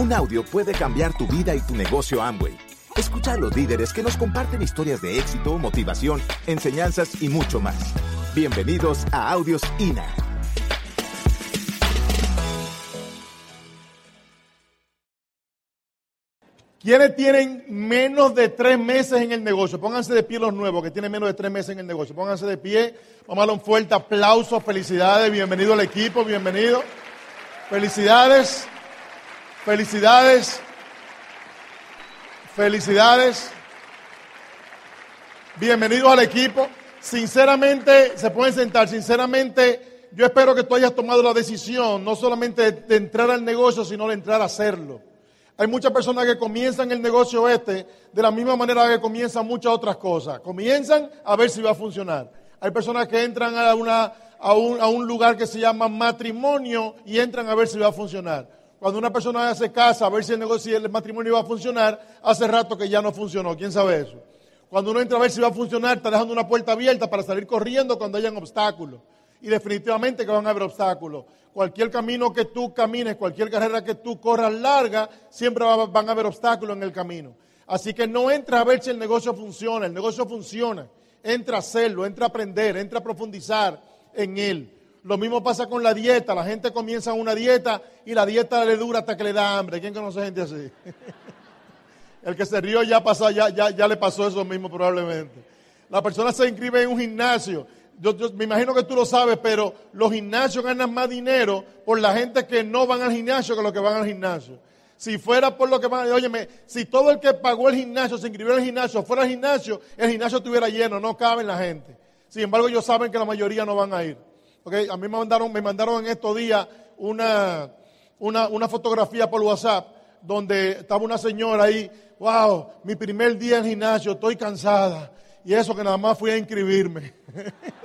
Un audio puede cambiar tu vida y tu negocio Amway. Escucha a los líderes que nos comparten historias de éxito, motivación, enseñanzas y mucho más. Bienvenidos a Audios INA. ¿Quiénes tienen menos de tres meses en el negocio? Pónganse de pie los nuevos que tienen menos de tres meses en el negocio. Pónganse de pie. Vamos a darle un fuerte aplauso. Felicidades. Bienvenido al equipo. Bienvenido. Felicidades. Felicidades. Felicidades. Bienvenidos al equipo. Sinceramente, se pueden sentar. Sinceramente, yo espero que tú hayas tomado la decisión no solamente de, entrar al negocio, sino de entrar a hacerlo. Hay muchas personas que comienzan el negocio este de la misma manera que comienzan muchas otras cosas. Comienzan a ver si va a funcionar. Hay personas que entran a, una, a, un, a un lugar que se llama matrimonio y entran a ver si va a funcionar. Cuando una persona hace casa a ver si el negocio, el matrimonio va a funcionar, hace rato que ya no funcionó. ¿Quién sabe eso? Cuando uno entra a ver si va a funcionar, está dejando una puerta abierta para salir corriendo cuando hayan obstáculos. Y definitivamente que van a haber obstáculos. Cualquier camino que tú camines, cualquier carrera que tú corras larga, siempre van a haber obstáculos en el camino. Así que no entra a ver si el negocio funciona. El negocio funciona. Entra a hacerlo, entra a aprender, entra a profundizar en él. Lo mismo pasa con la dieta. La gente comienza una dieta y la dieta le dura hasta que le da hambre. ¿Quién conoce gente así? El que se rió ya, pasó, ya, le pasó eso mismo probablemente. La persona se inscribe en un gimnasio yo, me imagino que tú lo sabes, pero los gimnasios ganan más dinero por la gente que no van al gimnasio que los que van al gimnasio. Si fuera por lo que van, óyeme, si todo el que pagó el gimnasio se inscribió en el gimnasio fuera al gimnasio, el gimnasio estuviera lleno, no cabe en la gente. Sin embargo, ellos saben que la mayoría no van a ir. Okay, a mí me mandaron, me mandaron en estos días una, una, una fotografía por WhatsApp donde estaba una señora ahí, wow, mi primer día en gimnasio, estoy cansada. Y eso que nada más fui a inscribirme.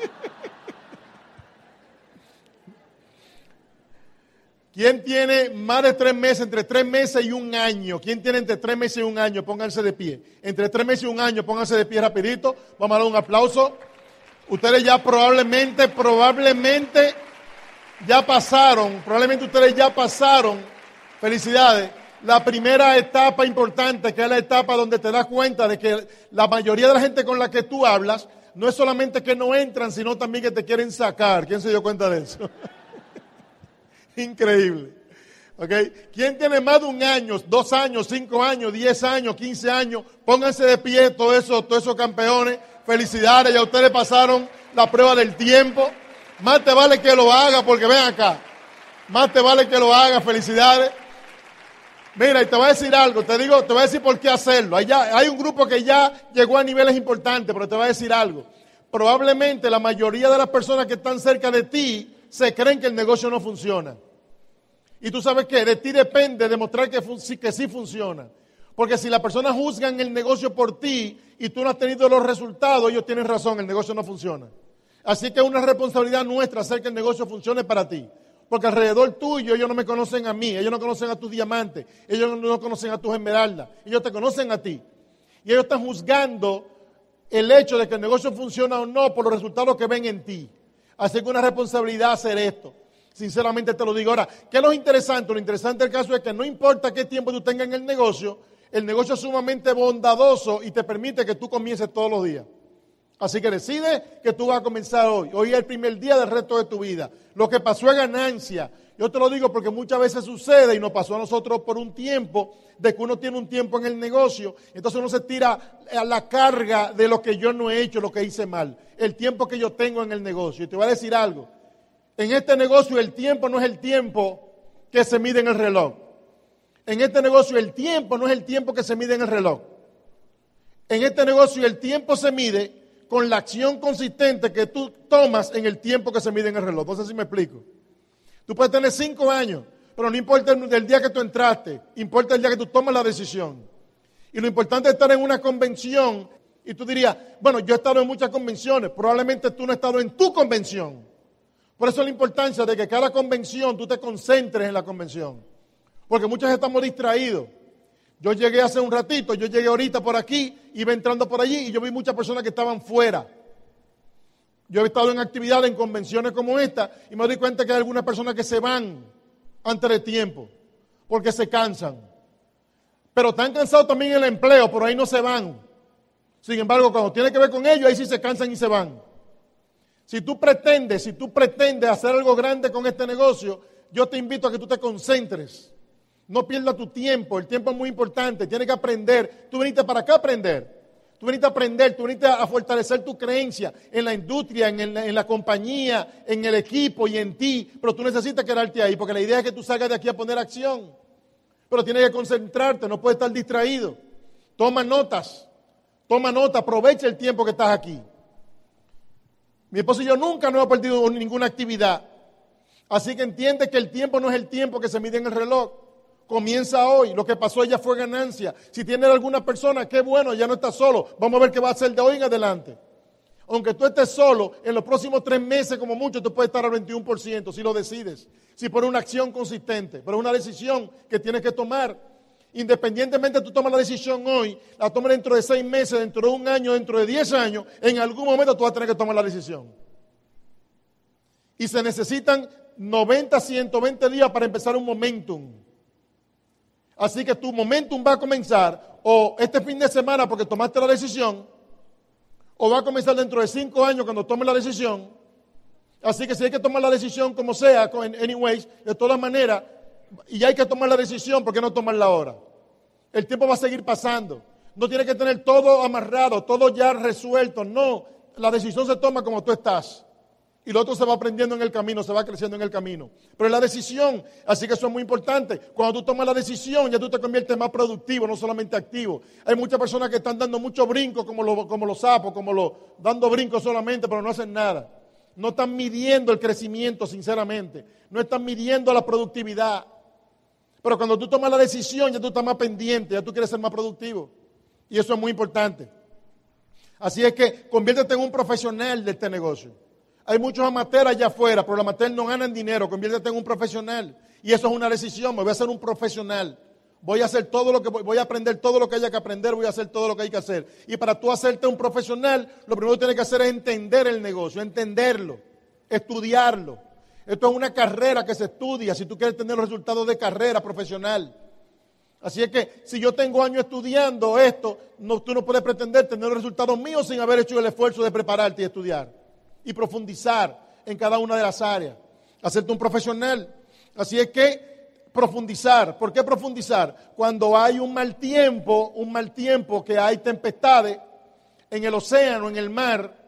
¿Quién tiene más de tres meses, entre tres meses y un año? ¿Quién tiene entre tres meses y un año? Pónganse de pie. Entre tres meses y un año, pónganse de pie rapidito. Vamos a dar un aplauso. Ustedes ya probablemente, probablemente ya pasaron, probablemente ustedes ya pasaron, felicidades, la primera etapa importante, que es la etapa donde te das cuenta de que la mayoría de la gente con la que tú hablas no es solamente que no entran, sino también que te quieren sacar. ¿Quién se dio cuenta de eso? Increíble. ¿Okay? ¿Quién tiene más de un año, dos años, cinco años, diez años, quince años? Pónganse de pie todos esos, todos esos campeones. Felicidades, ya ustedes pasaron la prueba del tiempo. Más te vale que lo haga porque ven acá. Más te vale que lo haga, felicidades. Mira, y te voy a decir algo, te digo, te voy a decir por qué hacerlo. Hay, hay un grupo que ya llegó a niveles importantes, pero te voy a decir algo. Probablemente la mayoría de las personas que están cerca de ti se creen que el negocio no funciona. Y tú sabes que de ti depende demostrar que, que sí funciona. Porque si las personas juzgan el negocio por ti y tú no has tenido los resultados, ellos tienen razón, el negocio no funciona. Así que es una responsabilidad nuestra hacer que el negocio funcione para ti. Porque alrededor tuyo ellos no me conocen a mí, ellos no conocen a tus diamantes, ellos no conocen a tus esmeraldas, ellos te conocen a ti. Y ellos están juzgando el hecho de que el negocio funciona o no por los resultados que ven en ti. Así que una responsabilidad hacer esto. Sinceramente te lo digo. Ahora, ¿qué es lo interesante? Lo interesante del caso es que no importa qué tiempo tú tengas en el negocio, el negocio es sumamente bondadoso y te permite que tú comiences todos los días. Así que decide que tú vas a comenzar hoy. Hoy es el primer día del resto de tu vida. Lo que pasó es ganancia. Yo te lo digo porque muchas veces sucede y nos pasó a nosotros por un tiempo, de que uno tiene un tiempo en el negocio, entonces uno se tira a la carga de lo que yo no he hecho, lo que hice mal, el tiempo que yo tengo en el negocio. Y te voy a decir algo, en este negocio el tiempo no es el tiempo que se mide en el reloj. En este negocio el tiempo no es el tiempo que se mide en el reloj. En este negocio el tiempo se mide con la acción consistente que tú tomas en el tiempo que se mide en el reloj. No sé si me explico. Tú puedes tener cinco años, pero no importa el, día que tú entraste, importa el día que tú tomas la decisión. Y lo importante es estar en una convención y tú dirías, bueno, yo he estado en muchas convenciones, probablemente tú no has estado en tu convención. Por eso la importancia de que cada convención tú te concentres en la convención. Porque muchos estamos distraídos. Yo llegué hace un ratito, yo llegué ahorita por aquí, iba entrando por allí y yo vi muchas personas que estaban fuera. Yo he estado en actividades, en convenciones como esta, y me doy cuenta que hay algunas personas que se van antes de tiempo. porque se cansan. Pero están cansados también en el empleo, por ahí no se van. Sin embargo, cuando tiene que ver con ellos, ahí sí se cansan y se van. Si tú pretendes, si tú pretendes hacer algo grande con este negocio, yo te invito a que tú te concentres. No pierdas tu tiempo, el tiempo es muy importante, tienes que aprender. Tú viniste para acá a aprender. Tú viniste a aprender, tú viniste a fortalecer tu creencia en la industria, en, la compañía, en el equipo y en ti. Pero tú necesitas quedarte ahí, porque la idea es que tú salgas de aquí a poner acción. Pero tienes que concentrarte, no puedes estar distraído. Toma notas, toma nota, aprovecha el tiempo que estás aquí. Mi esposo y yo nunca no hemos perdido ninguna actividad. Así que entiende que el tiempo no es el tiempo que se mide en el reloj. Comienza hoy. Lo que pasó ya fue ganancia. Si tienes alguna persona, qué bueno, ya no estás solo. Vamos a ver qué va a hacer de hoy en adelante. Aunque tú estés solo, en los próximos tres meses, como mucho, tú puedes estar al 21% si lo decides. Si por una acción consistente. Pero es una decisión que tienes que tomar. Independientemente tú tomas la decisión hoy, la tomas dentro de seis meses, dentro de un año, dentro de diez años, en algún momento tú vas a tener que tomar la decisión. Y se necesitan 90, 120 días para empezar un momentum. Así que tu momentum va a comenzar o este fin de semana porque tomaste la decisión, o va a comenzar dentro de cinco años cuando tomes la decisión. Así que si hay que tomar la decisión como sea, anyways, de todas maneras, y hay que tomar la decisión, ¿por qué no tomarla ahora? El tiempo va a seguir pasando. No tiene que tener todo amarrado, todo ya resuelto. No, la decisión se toma como tú estás. Y lo otro se va aprendiendo en el camino, se va creciendo en el camino. Pero es la decisión, así que eso es muy importante. Cuando tú tomas la decisión, ya tú te conviertes más productivo, no solamente activo. Hay muchas personas que están dando muchos brincos, como, los, como los sapos, como los, dando brincos solamente, pero no hacen nada. No están midiendo el crecimiento, sinceramente. No están midiendo la productividad. Pero cuando tú tomas la decisión, ya tú estás más pendiente, ya tú quieres ser más productivo. Y eso es muy importante. Así es que conviértete en un profesional de este negocio. Hay muchos amateurs allá afuera, pero los amateurs no ganan dinero. Conviértete en un profesional. Y eso es una decisión. Me voy a ser un profesional. Voy a hacer todo lo que voy a aprender todo lo que haya que aprender, voy a hacer todo lo que hay que hacer. Y para tú hacerte un profesional, lo primero que tienes que hacer es entender el negocio, entenderlo, estudiarlo. Esto es una carrera que se estudia si tú quieres tener los resultados de carrera profesional. Así es que si yo tengo años estudiando esto, no, tú no puedes pretender tener los resultados míos sin haber hecho el esfuerzo de prepararte y estudiar y profundizar en cada una de las áreas, hacerte un profesional. Así es que profundizar, ¿por qué profundizar? Cuando hay un mal tiempo, un mal tiempo que hay tempestades en el océano, en el mar,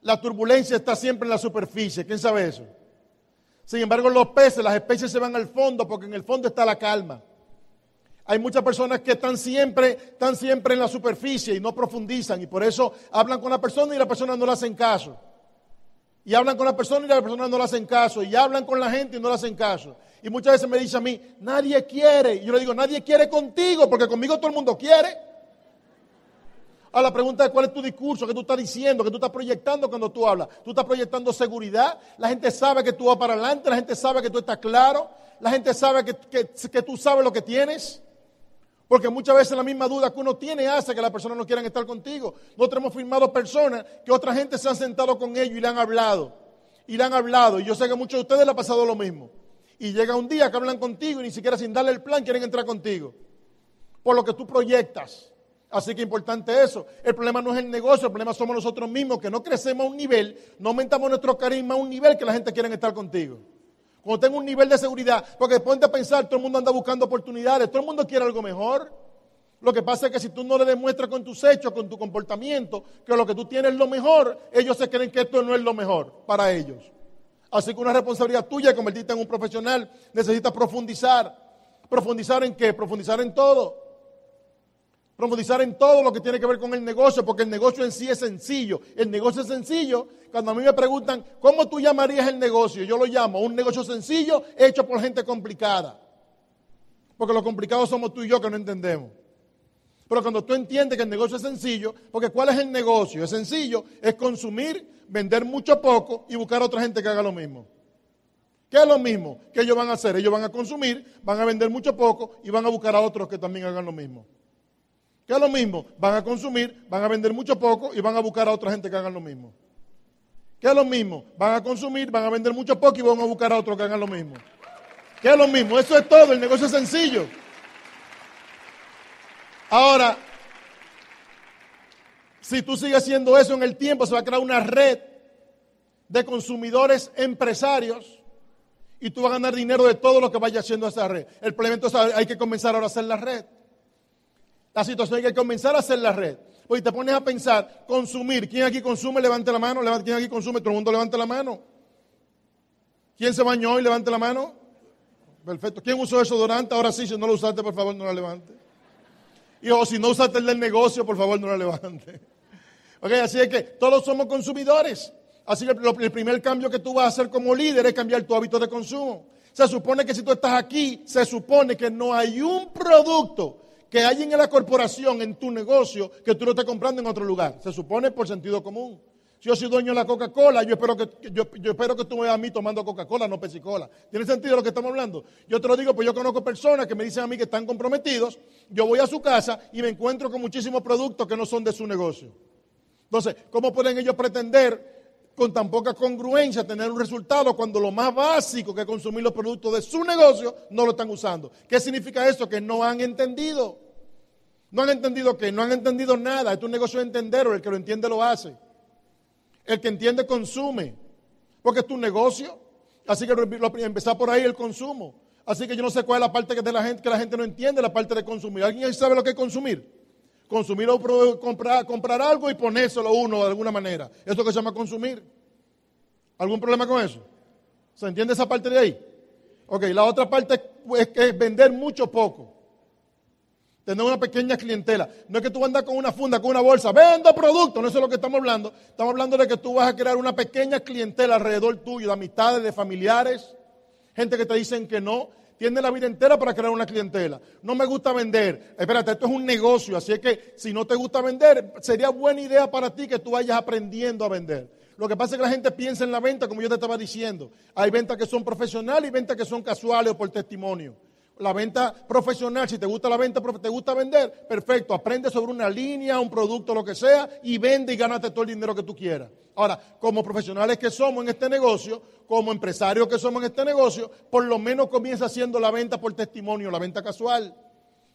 la turbulencia está siempre en la superficie. ¿Quién sabe eso? Sin embargo, los peces, las especies se van al fondo porque en el fondo está la calma. Hay muchas personas que están siempre, están siempre en la superficie y no profundizan y por eso hablan con la persona y la persona no le hacen caso. Y hablan con la persona y la persona no le hacen caso. Y hablan con la gente y no le hacen caso. Y muchas veces me dice a mí, nadie quiere. Y yo le digo, nadie quiere contigo porque conmigo todo el mundo quiere. A la pregunta de cuál es tu discurso, qué tú estás diciendo, qué tú estás proyectando cuando tú hablas. Tú estás proyectando seguridad. La gente sabe que tú vas para adelante. La gente sabe que tú estás claro. La gente sabe que, que, tú sabes lo que tienes. Porque muchas veces la misma duda que uno tiene hace que las personas no quieran estar contigo. Nosotros hemos firmado personas que otra gente se han sentado con ellos y le han hablado. Y le han hablado. Y yo sé que a muchos de ustedes le ha pasado lo mismo. Y llega un día que hablan contigo y ni siquiera sin darle el plan quieren entrar contigo. Por lo que tú proyectas. Así que importante eso. El problema no es el negocio, el problema somos nosotros mismos, que no crecemos a un nivel, no aumentamos nuestro carisma a un nivel que la gente quiere estar contigo. Cuando tengo un nivel de seguridad, porque ponte a pensar, todo el mundo anda buscando oportunidades, todo el mundo quiere algo mejor. Lo que pasa es que si tú no le demuestras con tus hechos, con tu comportamiento, que lo que tú tienes es lo mejor, ellos se creen que esto no es lo mejor para ellos. Así que una responsabilidad tuya convertirte en un profesional, necesitas profundizar. ¿Profundizar en qué? Profundizar en todo profundizar en todo lo que tiene que ver con el negocio, porque el negocio en sí es sencillo. El negocio es sencillo. Cuando a mí me preguntan, ¿cómo tú llamarías el negocio? Yo lo llamo un negocio sencillo hecho por gente complicada. Porque lo complicado somos tú y yo que no entendemos. Pero cuando tú entiendes que el negocio es sencillo, porque ¿cuál es el negocio? Es sencillo, es consumir, vender mucho poco y buscar a otra gente que haga lo mismo. ¿Qué es lo mismo que ellos van a hacer? Ellos van a consumir, van a vender mucho poco y van a buscar a otros que también hagan lo mismo. ¿Qué es lo mismo? Van a consumir, van a vender mucho poco y van a buscar a otra gente que hagan lo mismo. ¿Qué es lo mismo? Van a consumir, van a vender mucho poco y van a buscar a otros que hagan lo mismo. Que es lo mismo, eso es todo, el negocio es sencillo. Ahora, si tú sigues haciendo eso en el tiempo, se va a crear una red de consumidores empresarios y tú vas a ganar dinero de todo lo que vaya haciendo esa red. El problema entonces hay que comenzar ahora a hacer la red. La situación hay que comenzar a hacer la red. Pues te pones a pensar, consumir. ¿Quién aquí consume? Levante la mano. ¿Quién aquí consume? Todo el mundo levante la mano. ¿Quién se bañó hoy? Levante la mano. Perfecto. ¿Quién usó eso durante? Ahora sí, si no lo usaste, por favor, no la levante. Y o si no usaste el del negocio, por favor, no la levante. Ok, así es que todos somos consumidores. Así que el primer cambio que tú vas a hacer como líder es cambiar tu hábito de consumo. Se supone que si tú estás aquí, se supone que no hay un producto que hay en la corporación, en tu negocio, que tú lo estés comprando en otro lugar. Se supone por sentido común. Si yo soy dueño de la Coca-Cola, yo espero que, yo, espero que tú me veas a mí tomando Coca-Cola, no Pepsi-Cola. ¿Tiene sentido lo que estamos hablando? Yo te lo digo, pues yo conozco personas que me dicen a mí que están comprometidos. Yo voy a su casa y me encuentro con muchísimos productos que no son de su negocio. Entonces, ¿cómo pueden ellos pretender con tan poca congruencia tener un resultado cuando lo más básico que es consumir los productos de su negocio no lo están usando? ¿Qué significa eso? Que no han entendido. No han entendido qué, no han entendido nada. Es un negocio de entender, el que lo entiende lo hace. El que entiende consume, porque es tu negocio. Así que empezar por ahí el consumo. Así que yo no sé cuál es la parte que, de la gente, que la gente no entiende, la parte de consumir. ¿Alguien sabe lo que es consumir? Consumir o comprar, comprar algo y ponérselo uno de alguna manera. Eso que se llama consumir. ¿Algún problema con eso? ¿Se entiende esa parte de ahí? Ok, la otra parte es es vender mucho poco. Tener una pequeña clientela. No es que tú andas con una funda, con una bolsa, vendo productos, no eso es lo que estamos hablando. Estamos hablando de que tú vas a crear una pequeña clientela alrededor tuyo, de amistades, de familiares, gente que te dicen que no. Tiene la vida entera para crear una clientela. No me gusta vender. Espérate, esto es un negocio, así es que si no te gusta vender, sería buena idea para ti que tú vayas aprendiendo a vender. Lo que pasa es que la gente piensa en la venta, como yo te estaba diciendo. Hay ventas que son profesionales y ventas que son casuales o por testimonio. La venta profesional, si te gusta la venta, te gusta vender, perfecto, aprende sobre una línea, un producto, lo que sea, y vende y gánate todo el dinero que tú quieras. Ahora, como profesionales que somos en este negocio, como empresarios que somos en este negocio, por lo menos comienza haciendo la venta por testimonio, la venta casual.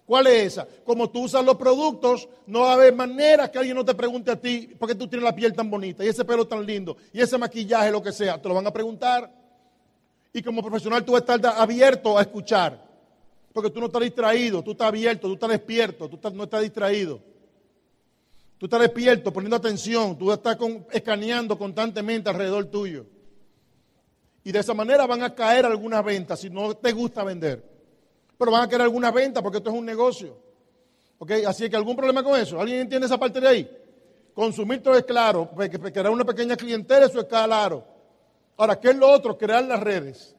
¿Cuál es esa? Como tú usas los productos, no va a haber manera que alguien no te pregunte a ti, ¿por qué tú tienes la piel tan bonita y ese pelo tan lindo y ese maquillaje, lo que sea? Te lo van a preguntar. Y como profesional tú vas a estar abierto a escuchar. Porque tú no estás distraído, tú estás abierto, tú estás despierto, tú no estás distraído. Tú estás despierto, poniendo atención, tú estás escaneando constantemente alrededor tuyo. Y de esa manera van a caer algunas ventas si no te gusta vender. Pero van a caer algunas ventas porque esto es un negocio. ¿Ok? Así que algún problema con eso. ¿Alguien entiende esa parte de ahí? Consumir todo es claro. Crear una pequeña clientela, eso es claro. Ahora, ¿qué es lo otro? Crear las redes.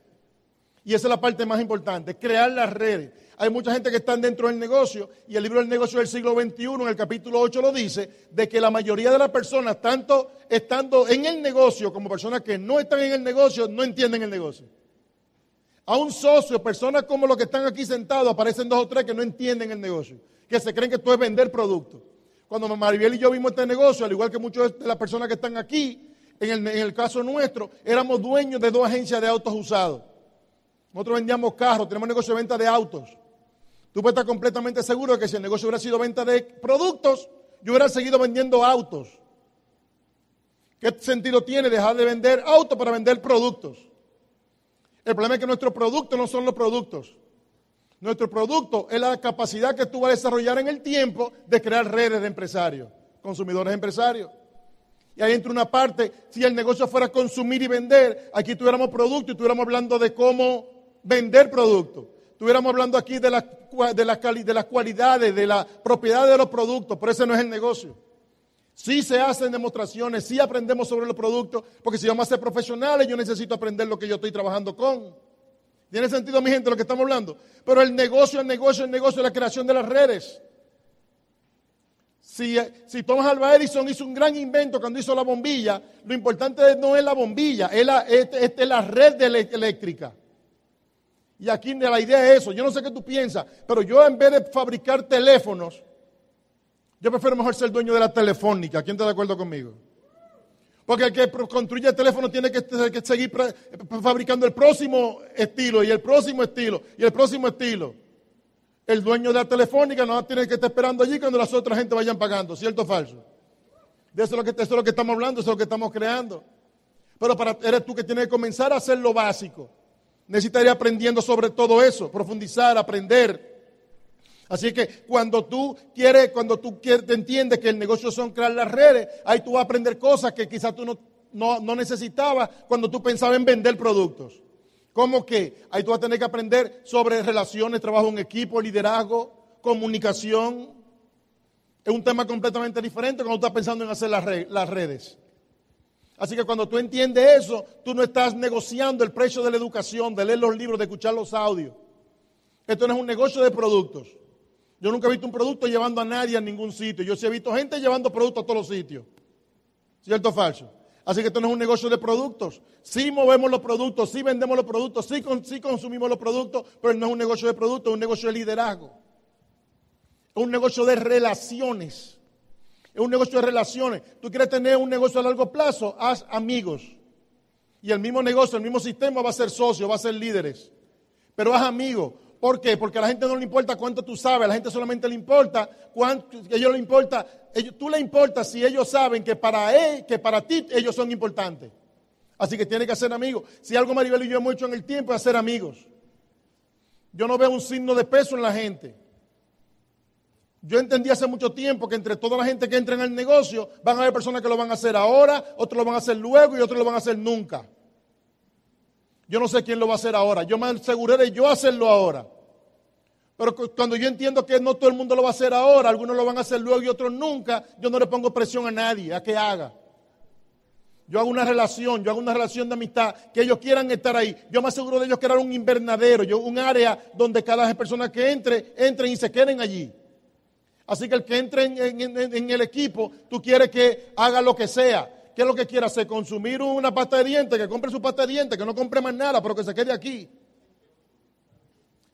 Y esa es la parte más importante, crear las redes. Hay mucha gente que está dentro del negocio y el libro del negocio del siglo XXI, en el capítulo 8, lo dice, de que la mayoría de las personas, tanto estando en el negocio como personas que no están en el negocio, no entienden el negocio. A un socio, personas como los que están aquí sentados, aparecen dos o tres que no entienden el negocio, que se creen que esto es vender productos. Cuando Maribel y yo vimos este negocio, al igual que muchas de las personas que están aquí, en el, en el caso nuestro, éramos dueños de dos agencias de autos usados. Nosotros vendíamos carros, tenemos negocio de venta de autos. Tú puedes estar completamente seguro de que si el negocio hubiera sido venta de productos, yo hubiera seguido vendiendo autos. ¿Qué sentido tiene dejar de vender autos para vender productos? El problema es que nuestros productos no son los productos. Nuestro producto es la capacidad que tú vas a desarrollar en el tiempo de crear redes de empresarios, consumidores empresarios. Y ahí entra una parte, si el negocio fuera consumir y vender, aquí tuviéramos productos y estuviéramos hablando de cómo vender productos. Estuviéramos hablando aquí de, las de, de las cualidades, de la propiedad de los productos, pero ese no es el negocio. Sí se hacen demostraciones, sí aprendemos sobre los productos, porque si vamos a ser profesionales, yo necesito aprender lo que yo estoy trabajando con. ¿Tiene sentido, mi gente, lo que estamos hablando? Pero el negocio, el negocio, el negocio la creación de las redes. Si, si, Thomas Alva Edison hizo un gran invento cuando hizo la bombilla, lo importante no es la bombilla, es la, es la red eléctrica. Y aquí la idea es eso. Yo no sé qué tú piensas, pero yo en vez de fabricar teléfonos, yo prefiero mejor ser dueño de la telefónica. ¿Quién está de acuerdo conmigo? Porque el que construye el teléfono tiene que, que seguir fabricando el próximo estilo y el próximo estilo y el próximo estilo. El dueño de la telefónica no tiene que estar esperando allí cuando las otras gente vayan pagando, ¿cierto o falso? De eso es, lo que, estamos hablando, eso es lo que estamos creando. Pero eres tú que tienes que comenzar a hacer lo básico. Necesitaría aprendiendo sobre todo eso, profundizar, aprender. Así que cuando tú quieres, cuando tú quieres, te entiendes que el negocio son crear las redes, ahí tú vas a aprender cosas que quizás tú no, no, no necesitabas cuando tú pensabas en vender productos. ¿Cómo que? Ahí tú vas a tener que aprender sobre relaciones, trabajo en equipo, liderazgo, comunicación. Es un tema completamente diferente cuando tú estás pensando en hacer las redes. Así que cuando tú entiendes eso, tú no estás negociando el precio de la educación, de leer los libros, de escuchar los audios. Esto no es un negocio de productos. Yo nunca he visto un producto llevando a nadie a ningún sitio. Yo sí he visto gente llevando productos a todos los sitios. ¿Cierto o falso? Así que esto no es un negocio de productos. Sí movemos los productos, sí vendemos los productos, sí, consumimos los productos, pero no es un negocio de productos, es un negocio de liderazgo. Es un negocio de relaciones. Es un negocio de relaciones. Tú quieres tener un negocio a largo plazo, haz amigos. Y el mismo negocio, el mismo sistema va a ser socio, va a ser líderes. Pero haz amigos. ¿Por qué? Porque a la gente no le importa cuánto tú sabes, a la gente solamente le importa cuánto, a ellos le importa, tú le importas si ellos saben que para él, que para ti ellos son importantes. Así que tiene que ser amigos. Si algo Maribel y yo hemos hecho en el tiempo es ser amigos. Yo no veo un signo de peso en la gente. Yo entendí hace mucho tiempo que entre toda la gente que entra en el negocio van a haber personas que lo van a hacer ahora, otros lo van a hacer luego y otros lo van a hacer nunca. Yo no sé quién lo va a hacer ahora. Yo me aseguré de yo hacerlo ahora. Pero cuando yo entiendo que no todo el mundo lo va a hacer ahora, algunos lo van a hacer luego y otros nunca, yo no le pongo presión a nadie a que haga. Yo hago una relación, yo hago una relación de amistad, que ellos quieran estar ahí. Yo me aseguro de ellos crear un invernadero, yo, un área donde cada persona que entre, entren y se queden allí. Así que el que entre en, el equipo, tú quieres que haga lo que sea. ¿Qué es lo que quiere hacer? Consumir una pasta de dientes, que compre su pasta de dientes, que no compre más nada, pero que se quede aquí.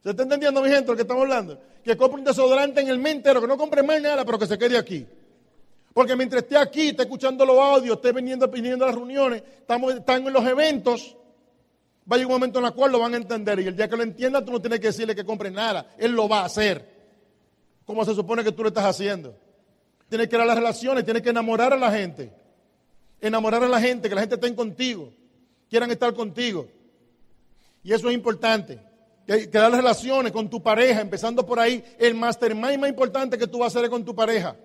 ¿Se está entendiendo, mi gente, lo que estamos hablando? Que compre un desodorante en el mes entero, que no compre más nada, pero que se quede aquí. Porque mientras esté aquí, esté escuchando los audios, esté viniendo, viniendo a las reuniones, estamos, están en los eventos, va a llegar un momento en el cual lo van a entender. Y el día que lo entienda, tú no tienes que decirle que compre nada. Él lo va a hacer. Como se supone que tú lo estás haciendo. Tienes que crear las relaciones, tienes que enamorar a la gente enamorar a la gente, que la gente esté contigo, quieran estar contigo. Y eso es importante. Crear relaciones con tu pareja, empezando por ahí. El mastermind más importante que tú vas a hacer con tu pareja.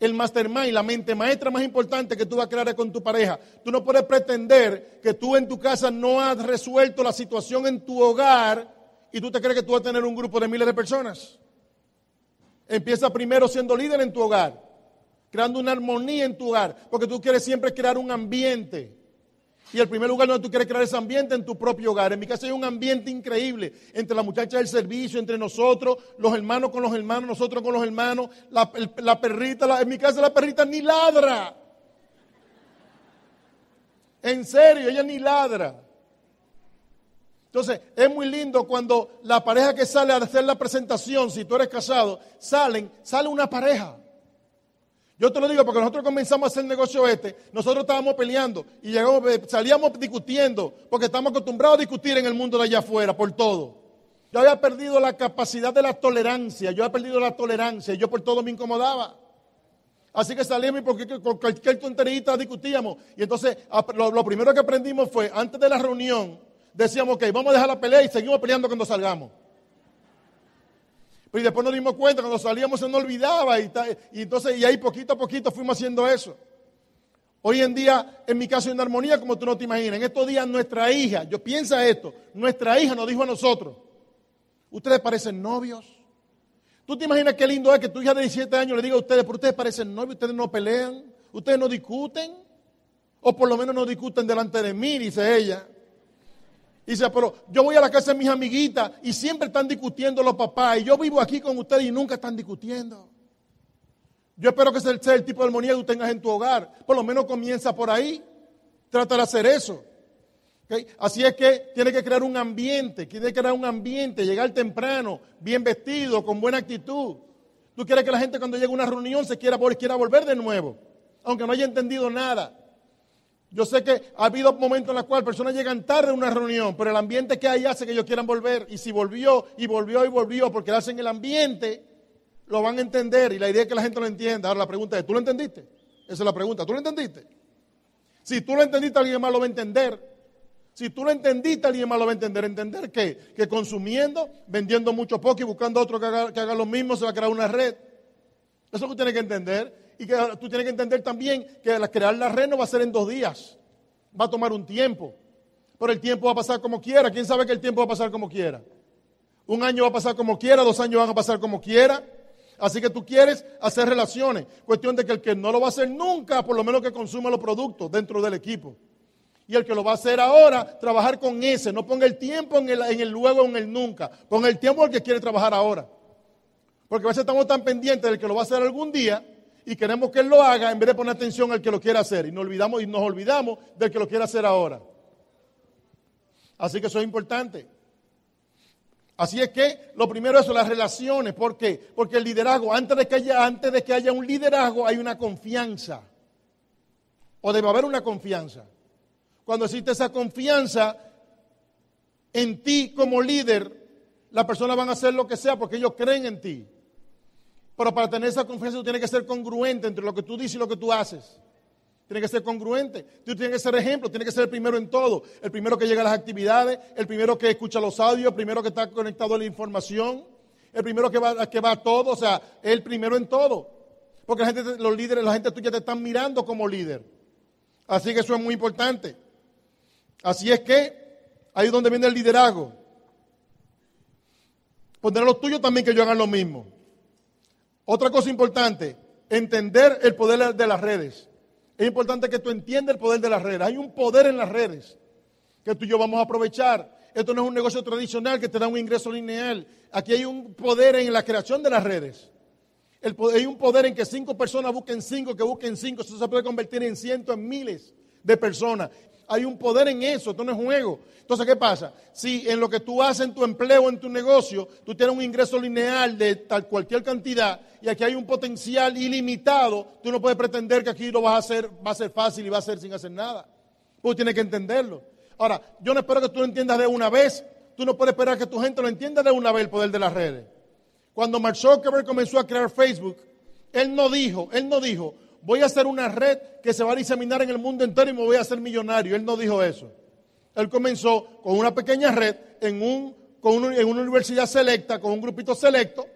El mastermind, la mente maestra más importante que tú vas a crear es con tu pareja. Tú no puedes pretender que tú en tu casa no has resuelto la situación en tu hogar y tú te crees que tú vas a tener un grupo de miles de personas. Empieza primero siendo líder en tu hogar creando una armonía en tu hogar, porque tú quieres siempre crear un ambiente. Y el primer lugar donde tú quieres crear ese ambiente en tu propio hogar. En mi casa hay un ambiente increíble entre la muchacha del servicio, entre nosotros, los hermanos con los hermanos, nosotros con los hermanos, la, perrita, en mi casa la perrita ni ladra. En serio, ella ni ladra. Entonces, es muy lindo cuando la pareja que sale a hacer la presentación, si tú eres casado, salen, sale una pareja. Yo te lo digo porque nosotros comenzamos a hacer negocio este, nosotros estábamos peleando y llegamos, eh, salíamos discutiendo, porque estamos acostumbrados a discutir en el mundo de allá afuera por todo. Yo había perdido la capacidad de la tolerancia, yo había perdido la tolerancia y yo por todo me incomodaba. Así que salíamos y porque con cualquier tonterita discutíamos. Y entonces lo, primero que aprendimos fue, antes de la reunión, decíamos, ok, vamos a dejar la pelea y seguimos peleando cuando salgamos. Pero después nos dimos cuenta, cuando salíamos se nos olvidaba y, y entonces y ahí poquito a poquito fuimos haciendo eso. Hoy en día, en mi caso, hay una armonía como tú no te imaginas. En estos días nuestra hija, yo piensa esto, nuestra hija nos dijo a nosotros, ustedes parecen novios. ¿Tú te imaginas qué lindo es que tu hija de 17 años le diga a ustedes, pero ustedes parecen novios, ustedes no pelean, ustedes no discuten? O por lo menos no discuten delante de mí, dice ella. Dice, pero yo voy a la casa de mis amiguitas y siempre están discutiendo los papás. Y yo vivo aquí con ustedes y nunca están discutiendo. Yo espero que sea el tipo de armonía que tú tengas en tu hogar. Por lo menos comienza por ahí. Trata de hacer eso. Así es que tiene que crear un ambiente, tiene que crear un ambiente, llegar temprano, bien vestido, con buena actitud. Tú quieres que la gente cuando llegue a una reunión se quiera, quiera volver de nuevo, aunque no haya entendido nada. Yo sé que ha habido momentos en los cuales personas llegan tarde a una reunión, pero el ambiente que hay hace que ellos quieran volver. Y si volvió y volvió y volvió porque hacen el ambiente, lo van a entender. Y la idea es que la gente lo entienda. Ahora la pregunta es, ¿tú lo entendiste? Esa es la pregunta. ¿Tú lo entendiste? Si tú lo entendiste, alguien más lo va a entender. Si tú lo entendiste, alguien más lo va a entender. ¿Entender qué? Que consumiendo, vendiendo mucho poco y buscando otro que haga, que haga lo mismo, se va a crear una red. Eso es lo que tú tienes que entender. Y que tú tienes que entender también que crear la red no va a ser en dos días. Va a tomar un tiempo. Pero el tiempo va a pasar como quiera. ¿Quién sabe que el tiempo va a pasar como quiera? Un año va a pasar como quiera, dos años van a pasar como quiera. Así que tú quieres hacer relaciones. Cuestión de que el que no lo va a hacer nunca, por lo menos que consuma los productos dentro del equipo. Y el que lo va a hacer ahora, trabajar con ese. No ponga el tiempo en el, en el luego o en el nunca. Ponga el tiempo al que quiere trabajar ahora. Porque a veces estamos tan pendientes del que lo va a hacer algún día y queremos que él lo haga en vez de poner atención al que lo quiere hacer. Y nos olvidamos, y nos olvidamos del que lo quiere hacer ahora. Así que eso es importante. Así es que lo primero es las relaciones. ¿Por qué? Porque el liderazgo, antes de que haya, antes de que haya un liderazgo, hay una confianza. O debe haber una confianza. Cuando existe esa confianza en ti como líder, las personas van a hacer lo que sea porque ellos creen en ti. Pero para tener esa confianza tú tienes que ser congruente entre lo que tú dices y lo que tú haces. Tienes que ser congruente. Tú tienes que ser ejemplo, tienes que ser el primero en todo. El primero que llega a las actividades, el primero que escucha los audios, el primero que está conectado a la información, el primero que va, que va a todo, o sea, el primero en todo. Porque la gente, los líderes, la gente tuya te están mirando como líder. Así que eso es muy importante. Así es que ahí es donde viene el liderazgo. Poner a los tuyos también que ellos hagan lo mismo. Otra cosa importante, entender el poder de las redes. Es importante que tú entiendas el poder de las redes. Hay un poder en las redes que tú y yo vamos a aprovechar. Esto no es un negocio tradicional que te da un ingreso lineal. Aquí hay un poder en la creación de las redes. hay un poder en que cinco personas busquen cinco, que busquen cinco. Eso se puede convertir en cientos, en miles de personas. Hay un poder en eso, esto no es juego. Entonces, ¿qué pasa? Si en lo que tú haces en tu empleo, en tu negocio, tú tienes un ingreso lineal de tal cualquier cantidad y aquí hay un potencial ilimitado, tú no puedes pretender que aquí lo vas a hacer, va a ser fácil y va a ser sin hacer nada. Tú tienes que entenderlo. Ahora, yo no espero que tú lo entiendas de una vez. Tú no puedes esperar que tu gente lo entienda de una vez el poder de las redes. Cuando Mark Zuckerberg comenzó a crear Facebook, él no dijo, él no dijo, voy a hacer una red que se va a diseminar en el mundo entero y me voy a hacer millonario. Él no dijo eso. Él comenzó con una pequeña red en, un, en una universidad selecta, con un grupito selecto,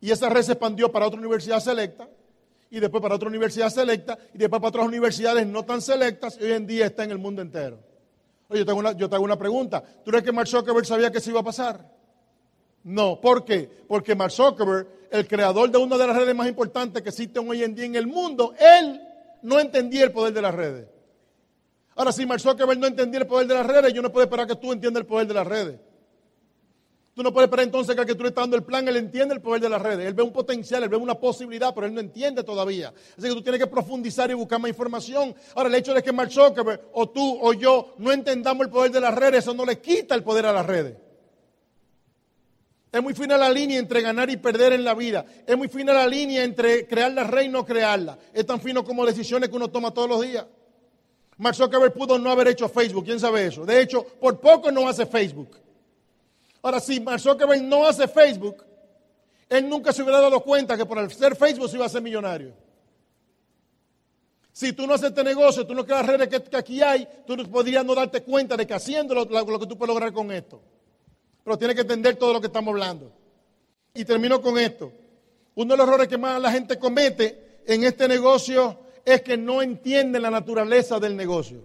y esa red se expandió para otra universidad selecta, y después para otra universidad selecta, y después para otras universidades no tan selectas, y hoy en día está en el mundo entero. Oye, yo te hago una, yo una pregunta. ¿Tú crees que Mark Zuckerberg sabía que eso iba a pasar? No, ¿por qué? Porque Mark Zuckerberg, el creador de una de las redes más importantes que existen hoy en día en el mundo, él no entendía el poder de las redes. Ahora, si Mark Zuckerberg no entendía el poder de las redes, yo no puedo esperar que tú entiendas el poder de las redes. Tú no puedes esperar entonces que el que tú le estás dando el plan, él entiende el poder de las redes. Él ve un potencial, él ve una posibilidad, pero él no entiende todavía. Así que tú tienes que profundizar y buscar más información. Ahora, el hecho de que Mark Zuckerberg o tú o yo no entendamos el poder de las redes, eso no le quita el poder a las redes. Es muy fina la línea entre ganar y perder en la vida. Es muy fina la línea entre crear la red y no crearla. Es tan fino como decisiones que uno toma todos los días. Mark Zuckerberg pudo no haber hecho Facebook, ¿quién sabe eso? De hecho, por poco no hace Facebook. Ahora, si Mark Zuckerberg no hace Facebook, él nunca se hubiera dado cuenta que por hacer Facebook se iba a ser millonario. Si tú no haces este negocio, tú no creas redes que, aquí hay, tú podrías no darte cuenta de que haciéndolo lo que tú puedes lograr con esto. Pero tiene que entender todo lo que estamos hablando. Y termino con esto. Uno de los errores que más la gente comete en este negocio es que no entiende la naturaleza del negocio.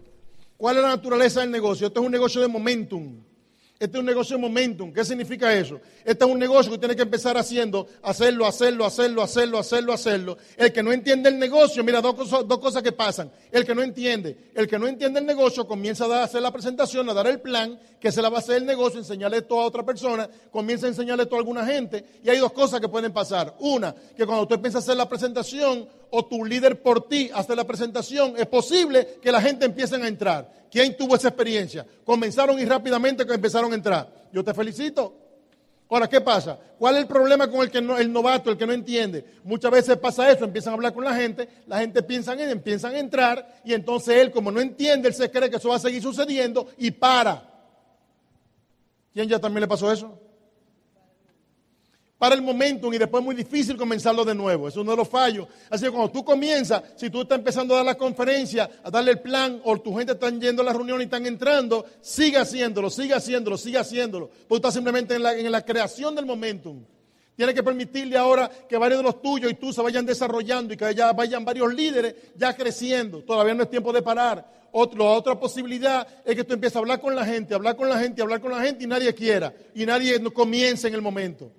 ¿Cuál es la naturaleza del negocio? Esto es un negocio de momentum. Este es un negocio de momentum. ¿Qué significa eso? Este es un negocio que tiene que empezar haciendo, hacerlo, hacerlo, hacerlo, hacerlo, hacerlo, hacerlo. El que no entiende el negocio, mira, dos cosas, dos cosas que pasan. El que no entiende, el que no entiende el negocio comienza a hacer la presentación, a dar el plan, que se la va a hacer el negocio, enseñarle esto a otra persona, comienza a enseñarle esto a alguna gente. Y hay dos cosas que pueden pasar. Una, que cuando tú empiezas a hacer la presentación o tu líder por ti hace la presentación, es posible que la gente empiece a entrar. ¿Quién tuvo esa experiencia? Comenzaron y rápidamente empezaron a entrar. Yo te felicito. Ahora, ¿qué pasa? ¿Cuál es el problema con el, que el novato, el que no entiende? Muchas veces pasa eso, empiezan a hablar con la gente, la gente piensa en él, empiezan a entrar y entonces él, como no entiende, él se cree que eso va a seguir sucediendo y para. ¿Quién ya también le pasó eso? Para el momentum y después es muy difícil comenzarlo de nuevo. Es uno de los fallos. Así que cuando tú comienzas, si tú estás empezando a dar la conferencia, a darle el plan, o tu gente está yendo a la reunión y están entrando, sigue haciéndolo, sigue haciéndolo, sigue haciéndolo. Porque estás simplemente en la, en la creación del momentum. Tienes que permitirle ahora que varios de los tuyos y tú se vayan desarrollando y que ya vayan varios líderes ya creciendo. Todavía no es tiempo de parar. Otra posibilidad es que tú empieces a hablar con la gente, hablar con la gente, hablar con la gente y nadie quiera. Y nadie comience en el momento.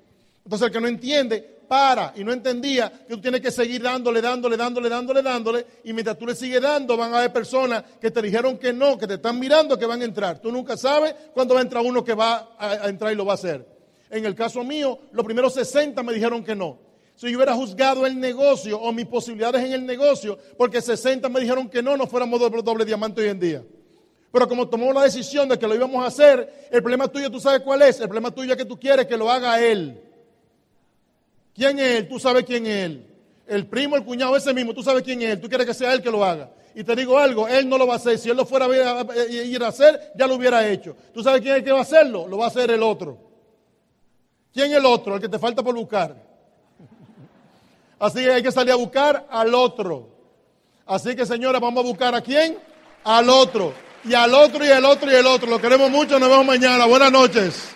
Entonces el que no entiende, para y no entendía que tú tienes que seguir dándole, dándole, dándole, dándole, dándole. Y mientras tú le sigues dando, van a haber personas que te dijeron que no, que te están mirando, que van a entrar. Tú nunca sabes cuándo va a entrar uno que va a, entrar y lo va a hacer. En el caso mío, los primeros 60 me dijeron que no. Si yo hubiera juzgado el negocio o mis posibilidades en el negocio, porque 60 me dijeron que no, no fuéramos doble, doble diamante hoy en día. Pero como tomamos la decisión de que lo íbamos a hacer, el problema tuyo, tú sabes cuál es. El problema tuyo es que tú quieres que lo haga él. ¿Quién es él? Tú sabes quién es él. El primo, el cuñado, ese mismo, tú sabes quién es él. Tú quieres que sea él que lo haga. Y te digo algo, él no lo va a hacer. Si él lo fuera a ir a hacer, ya lo hubiera hecho. ¿Tú sabes quién es el que va a hacerlo? Lo va a hacer el otro. ¿Quién es el otro? El que te falta por buscar. Así que hay que salir a buscar al otro. Así que señora, vamos a buscar a quién? Al otro. Y al otro y al otro y al otro. Lo queremos mucho. Nos vemos mañana. Buenas noches.